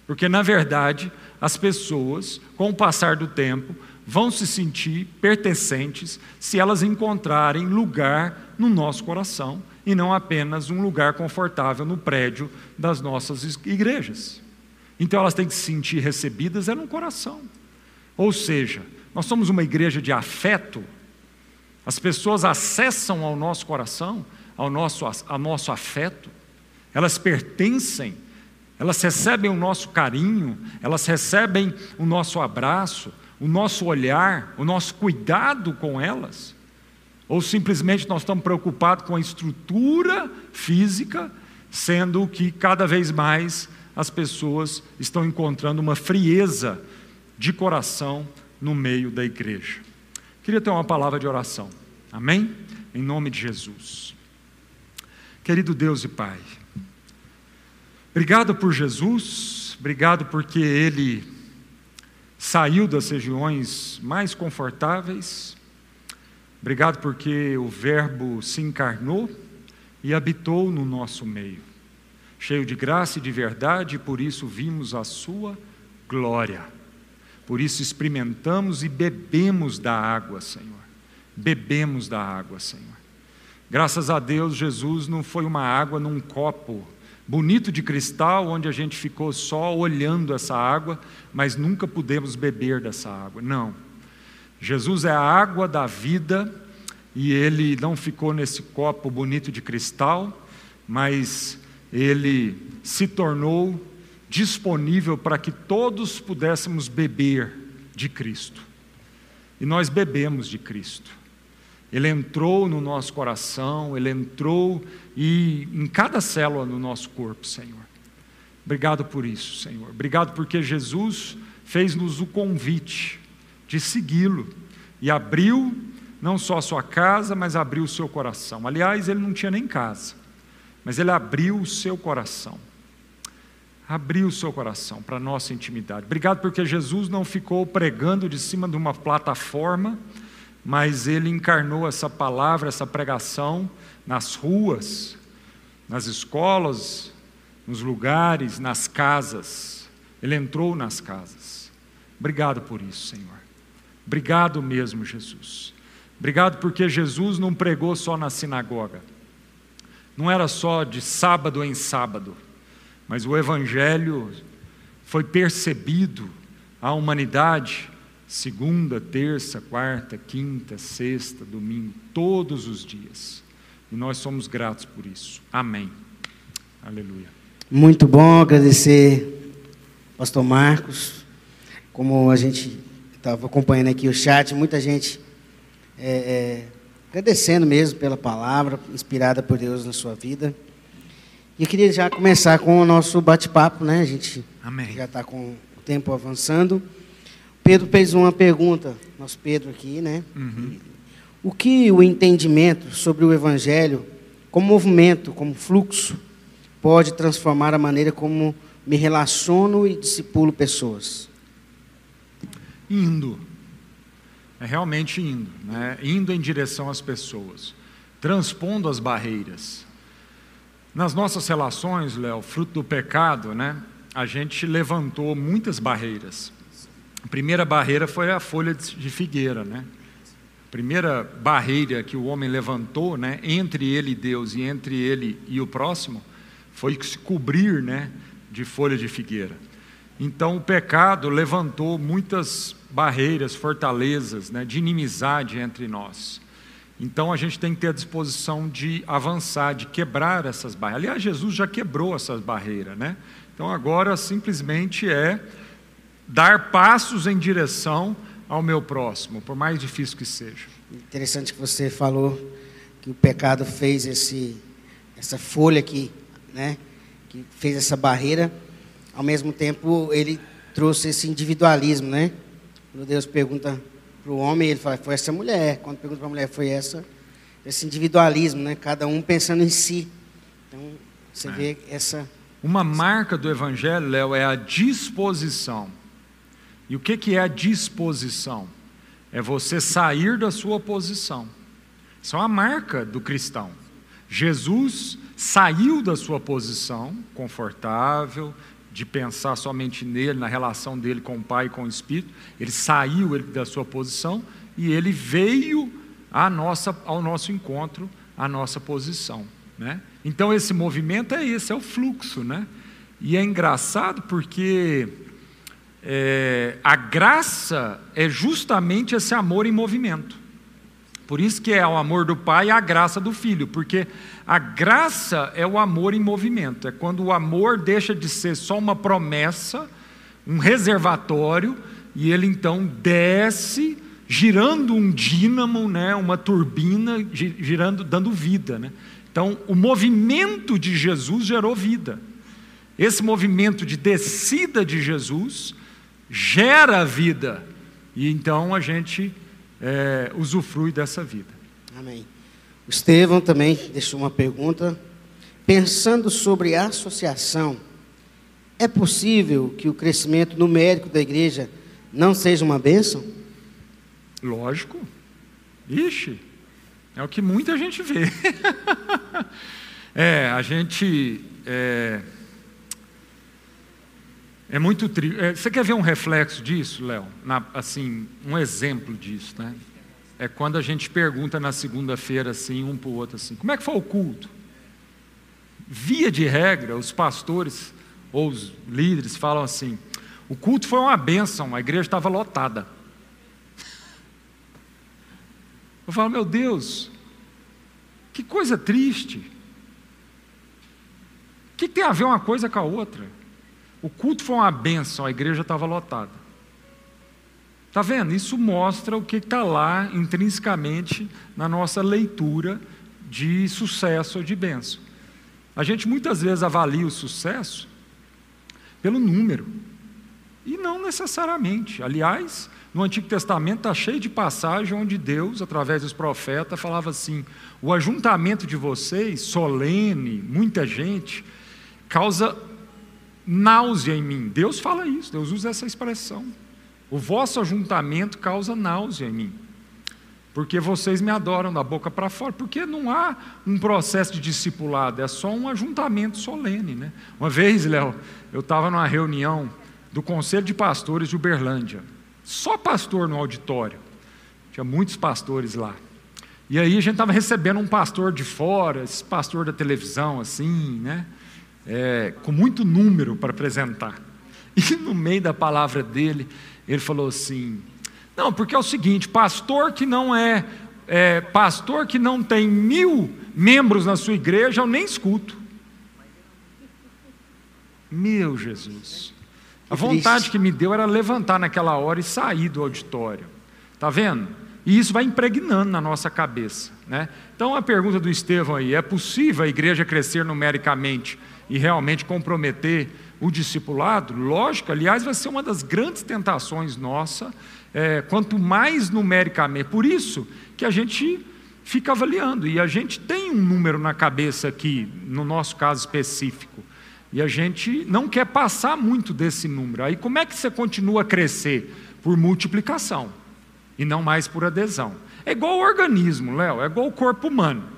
Porque, na verdade, as pessoas, com o passar do tempo, vão se sentir pertencentes se elas encontrarem lugar no nosso coração e não apenas um lugar confortável no prédio das nossas igrejas. Então elas têm que se sentir recebidas é no coração. Ou seja, nós somos uma igreja de afeto. As pessoas acessam ao nosso coração, ao nosso, ao nosso afeto. Elas pertencem elas recebem o nosso carinho, elas recebem o nosso abraço, o nosso olhar, o nosso cuidado com elas. Ou simplesmente nós estamos preocupados com a estrutura física, sendo que cada vez mais as pessoas estão encontrando uma frieza de coração no meio da igreja. Queria ter uma palavra de oração. Amém? Em nome de Jesus. Querido Deus e Pai, Obrigado por Jesus, obrigado porque ele saiu das regiões mais confortáveis, obrigado porque o Verbo se encarnou e habitou no nosso meio, cheio de graça e de verdade, e por isso vimos a Sua glória, por isso experimentamos e bebemos da água, Senhor, bebemos da água, Senhor. Graças a Deus, Jesus não foi uma água num copo bonito de cristal, onde a gente ficou só olhando essa água, mas nunca pudemos beber dessa água. Não. Jesus é a água da vida e ele não ficou nesse copo bonito de cristal, mas ele se tornou disponível para que todos pudéssemos beber de Cristo. E nós bebemos de Cristo. Ele entrou no nosso coração, ele entrou e em cada célula do nosso corpo, Senhor. Obrigado por isso, Senhor. Obrigado porque Jesus fez-nos o convite de segui-lo e abriu não só a sua casa, mas abriu o seu coração. Aliás, ele não tinha nem casa, mas ele abriu o seu coração. Abriu o seu coração para a nossa intimidade. Obrigado porque Jesus não ficou pregando de cima de uma plataforma, mas ele encarnou essa palavra, essa pregação nas ruas, nas escolas, nos lugares, nas casas. Ele entrou nas casas. Obrigado por isso, Senhor. Obrigado mesmo, Jesus. Obrigado porque Jesus não pregou só na sinagoga. Não era só de sábado em sábado, mas o Evangelho foi percebido à humanidade segunda, terça, quarta, quinta, sexta, domingo, todos os dias. E nós somos gratos por isso. Amém. Aleluia. Muito bom agradecer, Pastor Marcos. Como a gente estava acompanhando aqui o chat, muita gente é, é, agradecendo mesmo pela palavra, inspirada por Deus na sua vida. E eu queria já começar com o nosso bate-papo, né? A gente Amém. já está com o tempo avançando. Pedro fez uma pergunta, nosso Pedro aqui, né? Uhum. O que o entendimento sobre o Evangelho, como movimento, como fluxo, pode transformar a maneira como me relaciono e discipulo pessoas? Indo. É realmente indo, né? indo em direção às pessoas, transpondo as barreiras. Nas nossas relações, Léo, fruto do pecado, né, a gente levantou muitas barreiras. A primeira barreira foi a folha de figueira, né? A primeira barreira que o homem levantou, né, entre ele e Deus e entre ele e o próximo, foi se cobrir, né, de folha de figueira. Então o pecado levantou muitas barreiras, fortalezas, né, de inimizade entre nós. Então a gente tem que ter a disposição de avançar, de quebrar essas barreiras. Aliás, Jesus já quebrou essas barreiras, né? Então agora simplesmente é dar passos em direção ao meu próximo, por mais difícil que seja. Interessante que você falou que o pecado fez esse, essa folha aqui, né? Que fez essa barreira. Ao mesmo tempo, ele trouxe esse individualismo, né? Quando Deus pergunta para o homem, ele fala, foi essa mulher. Quando pergunta para a mulher, foi essa. Esse individualismo, né? Cada um pensando em si. Então, você é. vê essa. Uma marca do Evangelho, Léo, é a disposição. E o que, que é a disposição? É você sair da sua posição. Isso é uma marca do cristão. Jesus saiu da sua posição confortável, de pensar somente nele, na relação dele com o Pai e com o Espírito, ele saiu da sua posição e ele veio à nossa, ao nosso encontro, à nossa posição. Né? Então esse movimento é esse, é o fluxo. Né? E é engraçado porque é, a graça é justamente esse amor em movimento. Por isso que é o amor do pai e a graça do filho, porque a graça é o amor em movimento, é quando o amor deixa de ser só uma promessa, um reservatório, e ele então desce, girando um dínamo, né, uma turbina, girando, dando vida. Né? Então, o movimento de Jesus gerou vida. Esse movimento de descida de Jesus gera vida, e então a gente é, usufrui dessa vida. Amém. O Estevão também deixou uma pergunta. Pensando sobre a associação, é possível que o crescimento numérico da igreja não seja uma bênção? Lógico. Ixi, é o que muita gente vê. é, a gente. É, é muito triste. É, você quer ver um reflexo disso, Léo? Assim, um exemplo disso, né? É quando a gente pergunta na segunda-feira, assim, um para o outro, assim, como é que foi o culto? Via de regra, os pastores ou os líderes falam assim: o culto foi uma bênção, a igreja estava lotada. Eu falo, meu Deus, que coisa triste. O que tem a ver uma coisa com a outra? O culto foi uma benção, a igreja estava lotada. Está vendo? Isso mostra o que está lá intrinsecamente na nossa leitura de sucesso ou de benção. A gente muitas vezes avalia o sucesso pelo número. E não necessariamente. Aliás, no Antigo Testamento está cheio de passagem onde Deus, através dos profetas, falava assim: o ajuntamento de vocês, solene, muita gente, causa náusea em mim. Deus fala isso, Deus usa essa expressão. O vosso ajuntamento causa náusea em mim. Porque vocês me adoram da boca para fora, porque não há um processo de discipulado, é só um ajuntamento solene. Né? Uma vez, Léo, eu estava numa reunião do Conselho de Pastores de Uberlândia, só pastor no auditório, tinha muitos pastores lá. E aí a gente estava recebendo um pastor de fora, esse pastor da televisão, assim, né? é, com muito número para apresentar. E no meio da palavra dele, ele falou assim: não, porque é o seguinte, pastor que não é, é pastor que não tem mil membros na sua igreja, eu nem escuto. Meu Jesus. A vontade que me deu era levantar naquela hora e sair do auditório. Está vendo? E isso vai impregnando na nossa cabeça. Né? Então a pergunta do Estevão aí: é possível a igreja crescer numericamente e realmente comprometer o discipulado, lógico, aliás, vai ser uma das grandes tentações nossa, é, quanto mais numericamente. Por isso que a gente fica avaliando, e a gente tem um número na cabeça aqui, no nosso caso específico, e a gente não quer passar muito desse número. Aí como é que você continua a crescer? Por multiplicação, e não mais por adesão. É igual o organismo, Léo, é igual o corpo humano.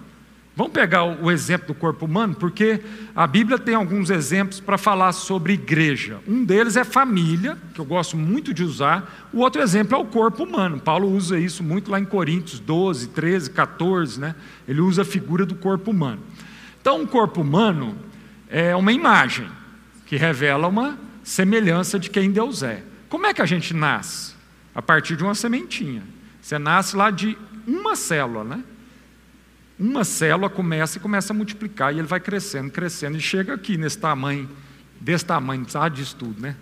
Vamos pegar o exemplo do corpo humano, porque a Bíblia tem alguns exemplos para falar sobre igreja. Um deles é família, que eu gosto muito de usar. O outro exemplo é o corpo humano. Paulo usa isso muito lá em Coríntios 12, 13, 14, né? Ele usa a figura do corpo humano. Então, o corpo humano é uma imagem que revela uma semelhança de quem Deus é. Como é que a gente nasce? A partir de uma sementinha. Você nasce lá de uma célula, né? Uma célula começa e começa a multiplicar, e ele vai crescendo, crescendo, e chega aqui nesse tamanho, desse tamanho, sabe disso tudo, né?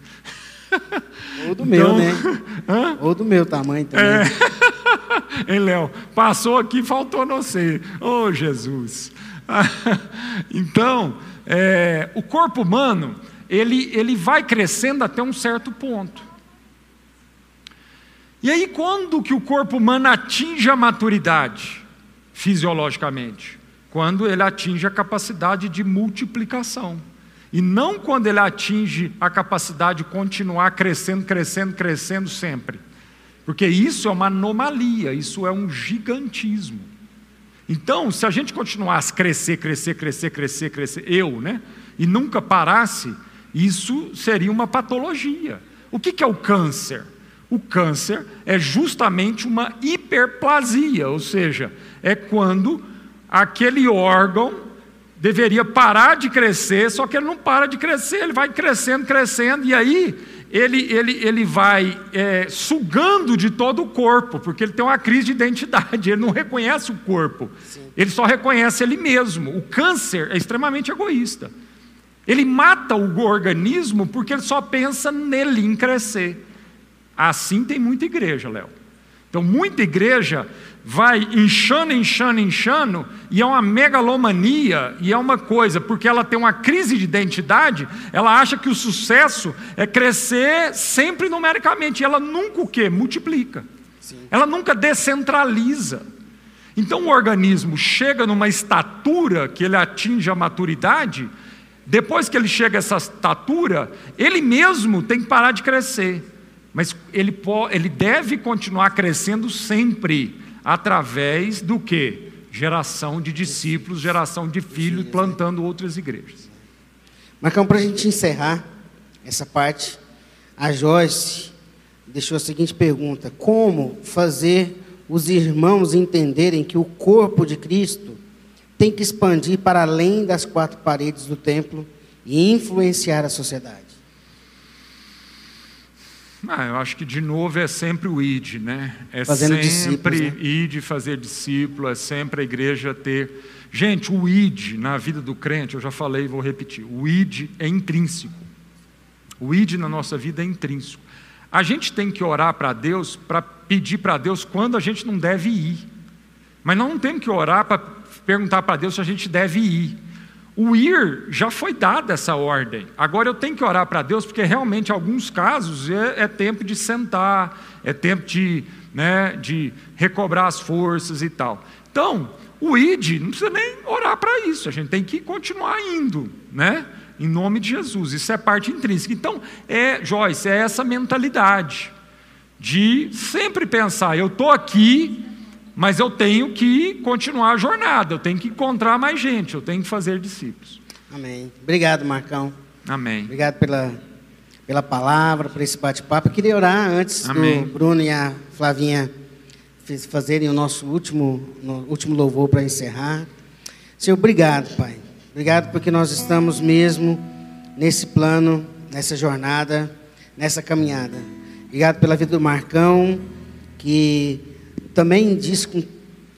Ou do meu, então, né? Hã? Ou do meu tamanho também. É. hein, Léo? Passou aqui, faltou não sei. Oh, Jesus. então, é, o corpo humano, ele, ele vai crescendo até um certo ponto. E aí, quando que o corpo humano atinge a maturidade, fisiologicamente? Quando ele atinge a capacidade de multiplicação. E não quando ele atinge a capacidade de continuar crescendo, crescendo, crescendo sempre. Porque isso é uma anomalia, isso é um gigantismo. Então, se a gente continuasse crescer, crescer, crescer, crescer, crescer, eu, né? E nunca parasse, isso seria uma patologia. O que é o câncer? O câncer é justamente uma hiperplasia, ou seja, é quando aquele órgão deveria parar de crescer, só que ele não para de crescer, ele vai crescendo, crescendo, e aí ele, ele, ele vai é, sugando de todo o corpo, porque ele tem uma crise de identidade, ele não reconhece o corpo, Sim. ele só reconhece ele mesmo. O câncer é extremamente egoísta. Ele mata o organismo porque ele só pensa nele, em crescer. Assim tem muita igreja, Léo. Então, muita igreja vai inchando, inchando, inchando, e é uma megalomania, e é uma coisa, porque ela tem uma crise de identidade, ela acha que o sucesso é crescer sempre numericamente, e ela nunca o quê? Multiplica. Sim. Ela nunca descentraliza. Então o organismo chega numa estatura que ele atinge a maturidade, depois que ele chega a essa estatura, ele mesmo tem que parar de crescer. Mas ele, pode, ele deve continuar crescendo sempre, através do que? Geração de discípulos, geração de filhos, plantando outras igrejas. Marcão, para a gente encerrar essa parte, a Joyce deixou a seguinte pergunta: Como fazer os irmãos entenderem que o corpo de Cristo tem que expandir para além das quatro paredes do templo e influenciar a sociedade? Ah, eu acho que de novo é sempre o ID, né? É Fazendo sempre né? ID fazer discípulo, é sempre a igreja ter. Gente, o ID na vida do crente, eu já falei e vou repetir: o ID é intrínseco. O ID na nossa vida é intrínseco. A gente tem que orar para Deus, para pedir para Deus quando a gente não deve ir. Mas não temos que orar para perguntar para Deus se a gente deve ir. O ir já foi dada essa ordem. Agora eu tenho que orar para Deus, porque realmente, em alguns casos, é, é, tempo de sentar, é tempo de, né, de recobrar as forças e tal. Então, o id, não precisa nem orar para isso, a gente tem que continuar indo, né? Em nome de Jesus, isso é parte intrínseca. Então, é, Joyce, é essa mentalidade de sempre pensar: eu estou aqui, mas eu tenho que continuar a jornada, eu tenho que encontrar mais gente, eu tenho que fazer discípulos. Amém. Obrigado, Marcão. Amém. Obrigado pela, pela palavra, por esse bate-papo. Eu queria orar antes Amém. do Bruno e a Flavinha fazerem o nosso último, último louvor para encerrar. Senhor, obrigado, Pai. Obrigado porque nós estamos mesmo nesse plano, nessa jornada, nessa caminhada. Obrigado pela vida do Marcão, que também diz com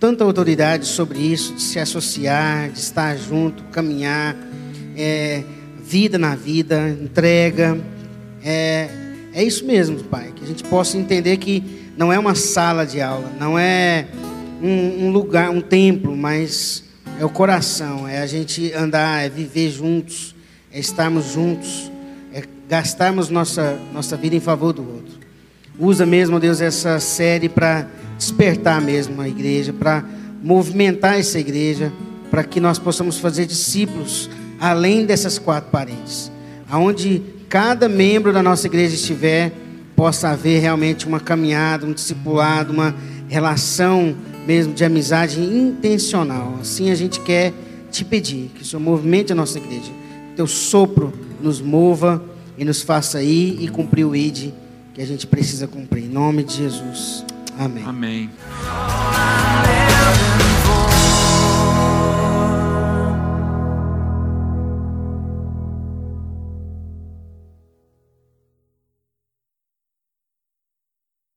tanta autoridade sobre isso, de se associar, de estar junto, caminhar, é, vida na vida, entrega. É, é isso mesmo, Pai, que a gente possa entender que não é uma sala de aula, não é um, um lugar, um templo, mas é o coração, é a gente andar, é viver juntos, é estarmos juntos, é gastarmos nossa, nossa vida em favor do outro. Usa mesmo, Deus, essa série para despertar mesmo a igreja, para movimentar essa igreja, para que nós possamos fazer discípulos além dessas quatro paredes. Aonde cada membro da nossa igreja estiver, possa haver realmente uma caminhada, um discipulado, uma relação mesmo de amizade intencional. Assim a gente quer te pedir que o Senhor movimente a nossa igreja. Teu sopro nos mova e nos faça ir e cumprir o ID que a gente precisa cumprir. Em nome de Jesus. Amém. Amém.